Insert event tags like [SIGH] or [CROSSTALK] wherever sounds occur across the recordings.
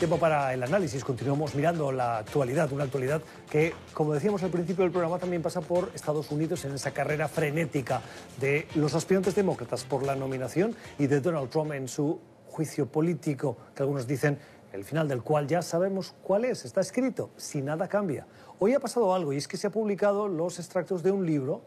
Tiempo para el análisis. Continuamos mirando la actualidad, una actualidad que, como decíamos al principio del programa, también pasa por Estados Unidos en esa carrera frenética de los aspirantes demócratas por la nominación y de Donald Trump en su juicio político, que algunos dicen el final del cual ya sabemos cuál es, está escrito, si nada cambia. Hoy ha pasado algo y es que se ha publicado los extractos de un libro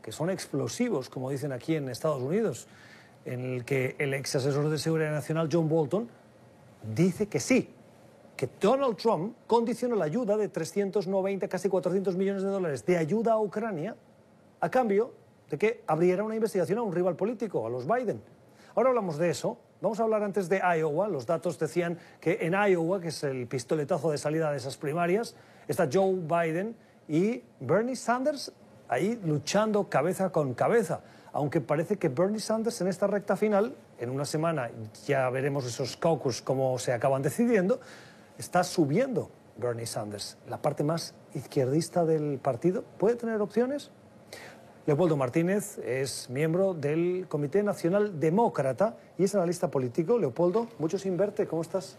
que son explosivos, como dicen aquí en Estados Unidos, en el que el ex asesor de seguridad nacional John Bolton dice que sí, que Donald Trump condiciona la ayuda de 390, casi 400 millones de dólares de ayuda a Ucrania a cambio de que abriera una investigación a un rival político, a los Biden. Ahora hablamos de eso. Vamos a hablar antes de Iowa. Los datos decían que en Iowa, que es el pistoletazo de salida de esas primarias, está Joe Biden y Bernie Sanders ahí luchando cabeza con cabeza aunque parece que Bernie Sanders en esta recta final, en una semana ya veremos esos caucus cómo se acaban decidiendo, está subiendo Bernie Sanders. La parte más izquierdista del partido puede tener opciones. Leopoldo Martínez es miembro del Comité Nacional Demócrata y es analista político. Leopoldo, mucho sin verte, ¿cómo estás?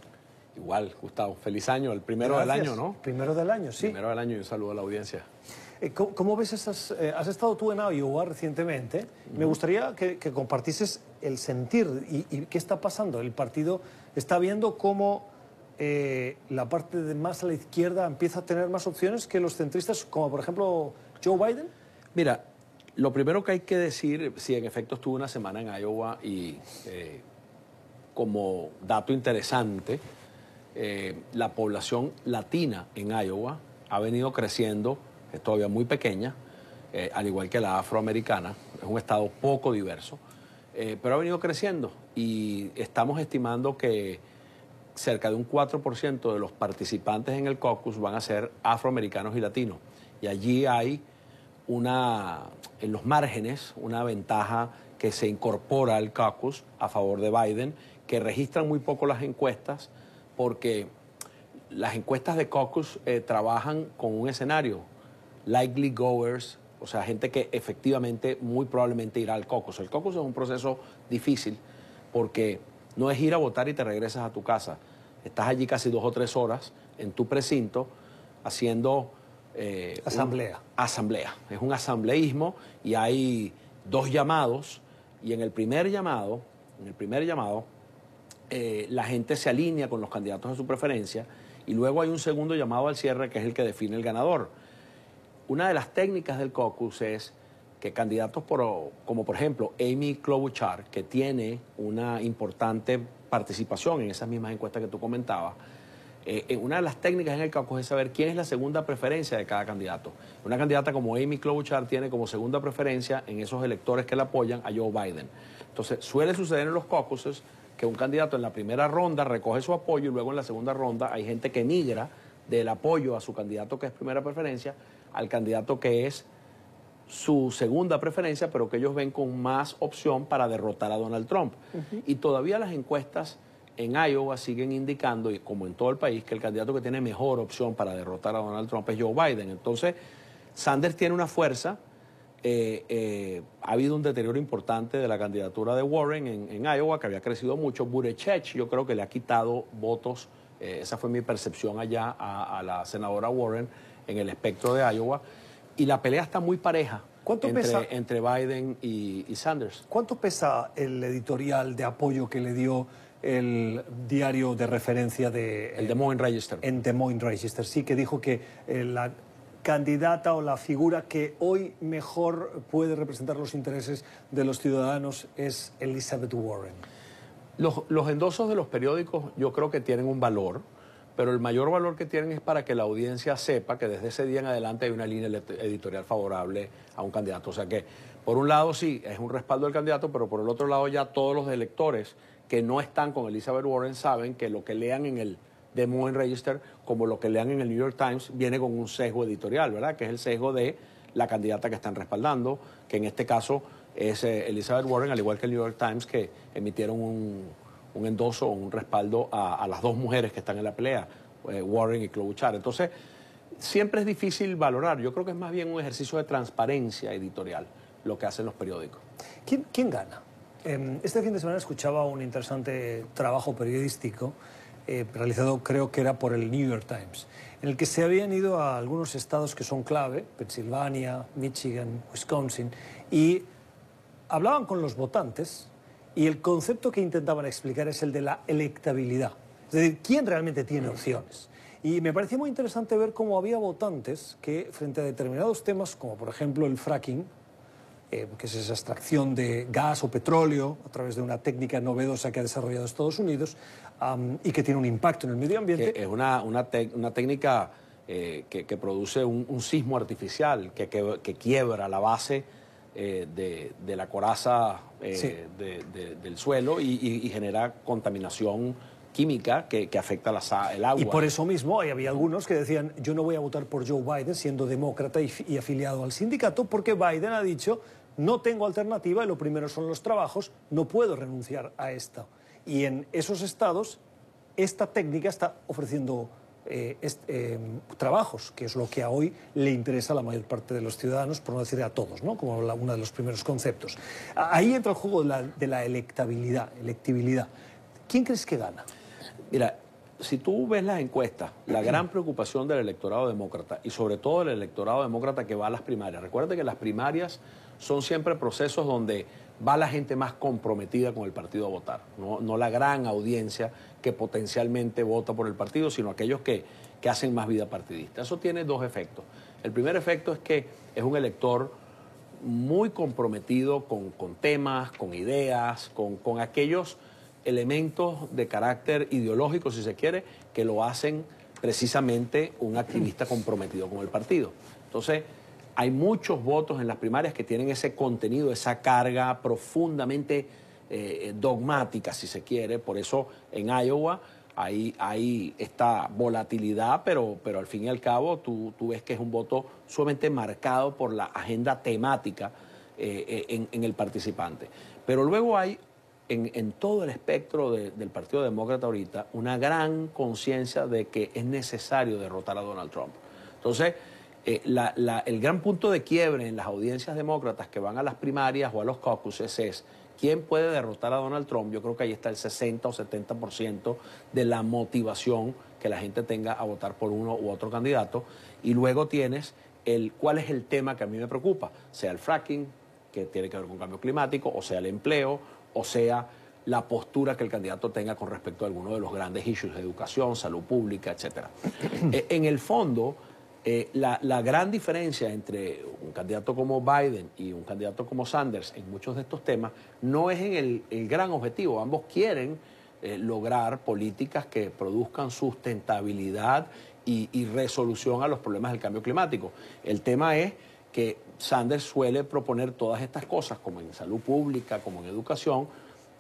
Igual, Gustavo. Feliz año, el primero del año, ¿no? Primero del año, sí. Primero del año y un saludo a la audiencia. Eh, ¿Cómo, ves esas...? Eh, has estado tú en Iowa recientemente. Me gustaría que, que compartieses el sentir y, qué está pasando. El partido está viendo cómo eh, la parte de más a la izquierda empieza a tener más opciones que los centristas, como por ejemplo Joe Biden. Mira, lo primero que hay que decir, si en efecto estuve una semana en Iowa y como dato interesante, la población latina en Iowa ha venido creciendo es todavía muy pequeña, eh, al igual que la afroamericana, es un estado poco diverso, eh, pero ha venido creciendo y estamos estimando que cerca de un 4% de los participantes en el caucus van a ser afroamericanos y latinos. Y allí hay una, en los márgenes, una ventaja que se incorpora al caucus a favor de Biden, que registran muy poco las encuestas, porque las encuestas de caucus eh, trabajan con un escenario likely goers, o sea, gente que efectivamente muy probablemente irá al caucus. El caucus es un proceso difícil porque no es ir a votar y te regresas a tu casa. Estás allí casi dos o tres horas en tu precinto haciendo... Eh, asamblea. asamblea. Es un asambleísmo y hay dos llamados y en el primer llamado, en el primer llamado, eh, la gente se alinea con los candidatos de su preferencia y luego hay un segundo llamado al cierre que es el que define el ganador. Una de las técnicas del caucus es que candidatos como por ejemplo Amy Klobuchar, que tiene una importante participación en esas mismas encuestas que tú comentabas, eh, una de las técnicas en el caucus es saber quién es la segunda preferencia de cada candidato. Una candidata como Amy Klobuchar tiene como segunda preferencia en esos electores que la apoyan a Joe Biden. Entonces, suele suceder en los caucuses que un candidato en la primera ronda recoge su apoyo y luego en la segunda ronda hay gente que migra del apoyo a su candidato que es primera preferencia al candidato que es su segunda preferencia, pero que ellos ven con más opción para derrotar a Donald Trump. Y todavía las encuestas en Iowa siguen indicando, y como en todo el país, que el candidato que tiene mejor opción para derrotar a Donald Trump es Joe Biden. Entonces, Sanders tiene una fuerza. Eh, eh, ha habido un deterioro importante de la candidatura de Warren en, Iowa, que había crecido mucho. Buttigieg, yo creo que le ha quitado votos, eh, esa fue mi percepción allá a la senadora Warren en el espectro de Iowa. Y la pelea está muy pareja ¿Cuánto entre, pesa, entre Biden y, Sanders. ¿Cuánto pesa el editorial de apoyo que le dio el diario de referencia de... El Des Moines Register. En Des Moines Register, sí, que dijo que eh, la candidata o la figura que hoy mejor puede representar los intereses de los ciudadanos es Elizabeth Warren. Los, los endosos de los periódicos yo creo que tienen un valor pero el mayor valor que tienen es para que la audiencia sepa que desde ese día en adelante hay una línea editorial favorable a un candidato. O sea que, por un lado sí, es un respaldo del candidato, pero por el otro lado ya todos los electores que no están con Elizabeth Warren saben que lo que lean en el Des Moines Register, como lo que lean en el New York Times, viene con un sesgo editorial, ¿verdad? Que es el sesgo de la candidata que están respaldando, que en este caso es eh, Elizabeth Warren, al igual que el New York Times, que emitieron un un endoso o un respaldo a, las dos mujeres que están en la pelea, eh, Warren y Klobuchar. Entonces, siempre es difícil valorar. Yo creo que es más bien un ejercicio de transparencia editorial lo que hacen los periódicos. ¿Quién, gana? Em, este fin de semana escuchaba un interesante trabajo periodístico eh, realizado creo que era por el New York Times, en el que se habían ido a algunos estados que son clave, Pensilvania, Michigan, Wisconsin, y hablaban con los votantes y el concepto que intentaban explicar es el de la electabilidad. Es decir, ¿quién realmente tiene opciones? Y me parecía muy interesante ver cómo había votantes que, frente a determinados temas, como por ejemplo el fracking, eh, que es esa extracción de gas o petróleo a través de una técnica novedosa que ha desarrollado Estados Unidos y que tiene un impacto en el medio ambiente. es una, una, técnica eh, que, produce un, sismo artificial que, que, quiebra la base eh, de, la coraza del suelo y genera contaminación química que, afecta el agua. Y por eso mismo había algunos que decían, yo no voy a votar por Joe Biden siendo demócrata y, afiliado al sindicato porque Biden ha dicho, no tengo alternativa y lo primero son los trabajos, no puedo renunciar a esto. Y en esos estados, esta técnica está ofreciendo eh, eh, trabajos, que es lo que a hoy le interesa a la mayor parte de los ciudadanos, por no decir a todos, ¿no? como uno de los primeros conceptos. Ahí entra el juego de la, de la electabilidad, electibilidad. ¿Quién crees que gana? Mira, si tú ves las encuestas, la gran preocupación del electorado demócrata y sobre todo el electorado demócrata que va a las primarias, recuerda que las primarias son siempre procesos donde va la gente más comprometida con el partido a votar, no, la gran audiencia que potencialmente vota por el partido, sino aquellos que, hacen más vida partidista. Eso tiene dos efectos. El primer efecto es que es un elector muy comprometido con, temas, con ideas, con, con aquellos elementos de carácter ideológico, si se quiere, que lo hacen precisamente un activista comprometido con el partido. Entonces, hay muchos votos en las primarias que tienen ese contenido, esa carga profundamente eh, dogmática, si se quiere. Por eso en Iowa hay, hay esta volatilidad, pero, pero al fin y al cabo tú, ves que es un voto sumamente marcado por la agenda temática eh, eh, en el participante. Pero luego hay en, todo el espectro del Partido Demócrata ahorita una gran conciencia de que es necesario derrotar a Donald Trump. Entonces, eh, el gran punto de quiebre en las audiencias demócratas que van a las primarias o a los caucuses es quién puede derrotar a Donald Trump. Yo creo que ahí está el 60 o 70% de la motivación que la gente tenga a votar por uno u otro candidato. Y luego tienes el cuál es el tema que a mí me preocupa, sea el fracking, que tiene que ver con cambio climático, o sea el empleo, o sea la postura que el candidato tenga con respecto a alguno de los grandes issues de educación, salud pública, etc. [CLEARS THROAT] Eh, en el fondo, eh, la, gran diferencia entre un candidato como Biden y un candidato como Sanders en muchos de estos temas no es en el, gran objetivo. Ambos quieren eh, lograr políticas que produzcan sustentabilidad y, y resolución a los problemas del cambio climático. El tema es que Sanders suele proponer todas estas cosas, como en salud pública, como en educación,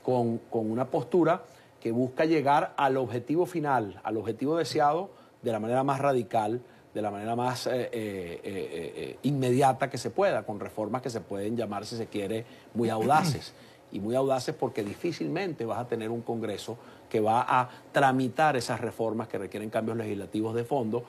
con, una postura que busca llegar al objetivo final, al objetivo deseado, de la manera más radical, de la manera más eh, eh, eh, inmediata que se pueda, con reformas que se pueden llamar, si se quiere, muy audaces. [CLEARS THROAT] Y muy audaces porque difícilmente vas a tener un Congreso que va a tramitar esas reformas que requieren cambios legislativos de fondo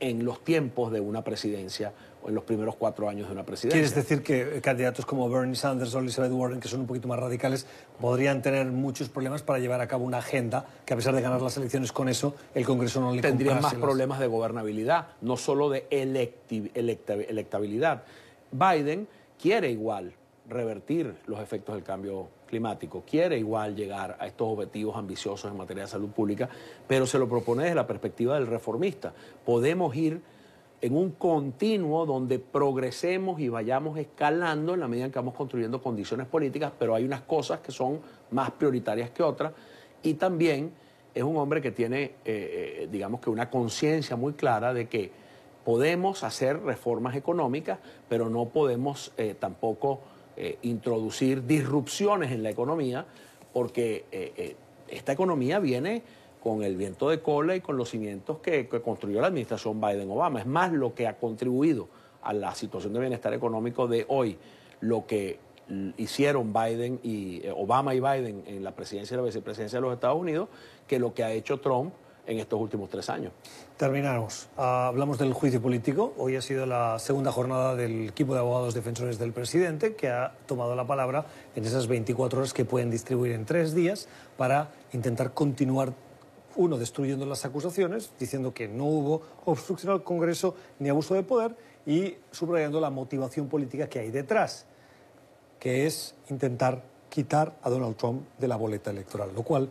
en los tiempos de una presidencia o en los primeros cuatro años de una presidencia. ¿Quieres decir que candidatos como Bernie Sanders o Elizabeth Warren, que son un poquito más radicales, podrían tener muchos problemas para llevar a cabo una agenda que a pesar de ganar las elecciones con eso, el Congreso no le Tendrían más problemas de gobernabilidad, no solo de electabilidad. Biden quiere igual revertir los efectos del cambio climático, quiere igual llegar a estos objetivos ambiciosos en materia de salud pública, pero se lo propone desde la perspectiva del reformista. Podemos ir en un continuo donde progresemos y vayamos escalando en la medida en que vamos construyendo condiciones políticas, pero hay unas cosas que son más prioritarias que otras y también es un hombre que tiene, eh, eh, digamos que una conciencia muy clara de que podemos hacer reformas económicas, pero no podemos eh, tampoco eh, introducir disrupciones en la economía, porque eh, eh, esta economía viene con el viento de cola y con los cimientos que, construyó la administración Biden-Obama. Es más lo que ha contribuido a la situación de bienestar económico de hoy, lo que hicieron Biden y Obama y Biden en la presidencia y la vicepresidencia de los Estados Unidos, que lo que ha hecho Trump en estos últimos tres años. Terminamos. Ah, hablamos del juicio político. Hoy ha sido la segunda jornada del equipo de abogados defensores del presidente que ha tomado la palabra en esas 24 horas que pueden distribuir en tres días para intentar continuar uno, destruyendo las acusaciones, diciendo que no hubo obstrucción al Congreso ni abuso de poder, y subrayando la motivación política que hay detrás, que es intentar quitar a Donald Trump de la boleta electoral, lo cual,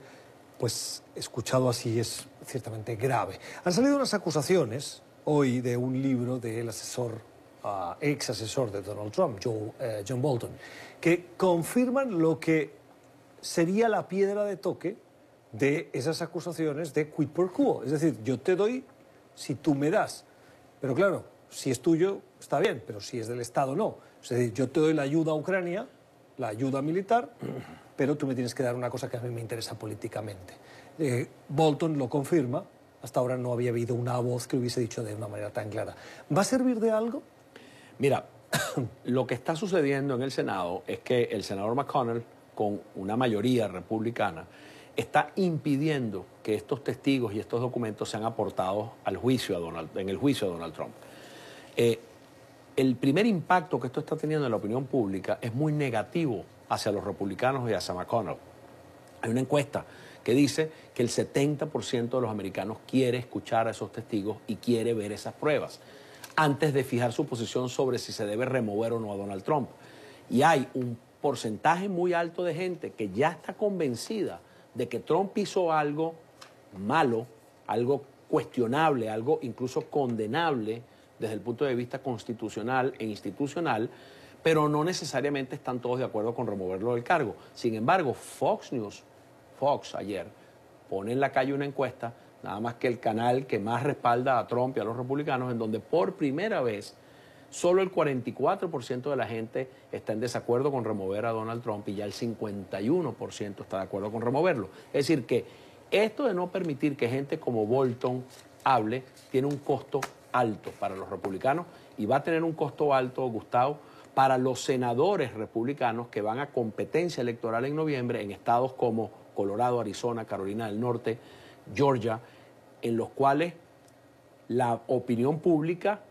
pues, escuchado así, es ciertamente grave. Han salido unas acusaciones hoy de un libro del asesor, uh, ex asesor de Donald Trump, Joe, eh, John Bolton, que confirman lo que sería la piedra de toque de esas acusaciones de quid pro quo. Es decir, yo te doy si tú me das. Pero claro, si es tuyo, está bien, pero si es del Estado, no. Es decir, yo te doy la ayuda a Ucrania, la ayuda militar, pero tú me tienes que dar una cosa que a mí me interesa políticamente. Eh, Bolton lo confirma, hasta ahora no había habido una voz que hubiese dicho de una manera tan clara. ¿Va a servir de algo? Mira, [COUGHS] lo que está sucediendo en el Senado es que el senador McConnell, con una mayoría republicana, está impidiendo que estos testigos y estos documentos sean aportados al juicio a Donald, en el juicio a Donald Trump. Eh, el primer impacto que esto está teniendo en la opinión pública es muy negativo hacia los republicanos y hacia McConnell. Hay una encuesta que dice que el 70% de los americanos quiere escuchar a esos testigos y quiere ver esas pruebas antes de fijar su posición sobre si se debe remover o no a Donald Trump. Y hay un porcentaje muy alto de gente que ya está convencida de que Trump hizo algo malo, algo cuestionable, algo incluso condenable desde el punto de vista constitucional e institucional, pero no necesariamente están todos de acuerdo con removerlo del cargo. Sin embargo, Fox News, Fox ayer, pone en la calle una encuesta, nada más que el canal que más respalda a Trump y a los republicanos, en donde por primera vez solo el 44% de la gente está en desacuerdo con remover a Donald Trump y ya el 51% está de acuerdo con removerlo. Es decir, que esto de no permitir que gente como Bolton hable tiene un costo alto para los republicanos y va a tener un costo alto, Gustavo, para los senadores republicanos que van a competencia electoral en noviembre en estados como Colorado, Arizona, Carolina del Norte, Georgia, en los cuales la opinión pública,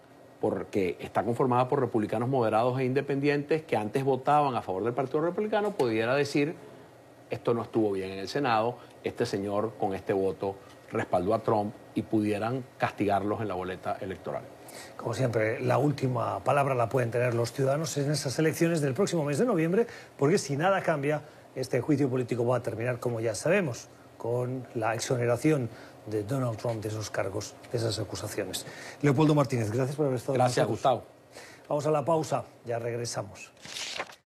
porque está conformada por republicanos moderados e independientes que antes votaban a favor del Partido Republicano, pudiera decir, esto no estuvo bien en el Senado, este señor con este voto respaldó a Trump y pudieran castigarlos en la boleta electoral. Como siempre, la última palabra la pueden tener los ciudadanos en esas elecciones del próximo mes de noviembre, porque si nada cambia, este juicio político va a terminar, como ya sabemos, con la exoneración de Donald Trump de esos cargos, de esas acusaciones. Leopoldo Martínez, gracias por haber estado Gracias, Gustavo. Vamos a la pausa, ya regresamos.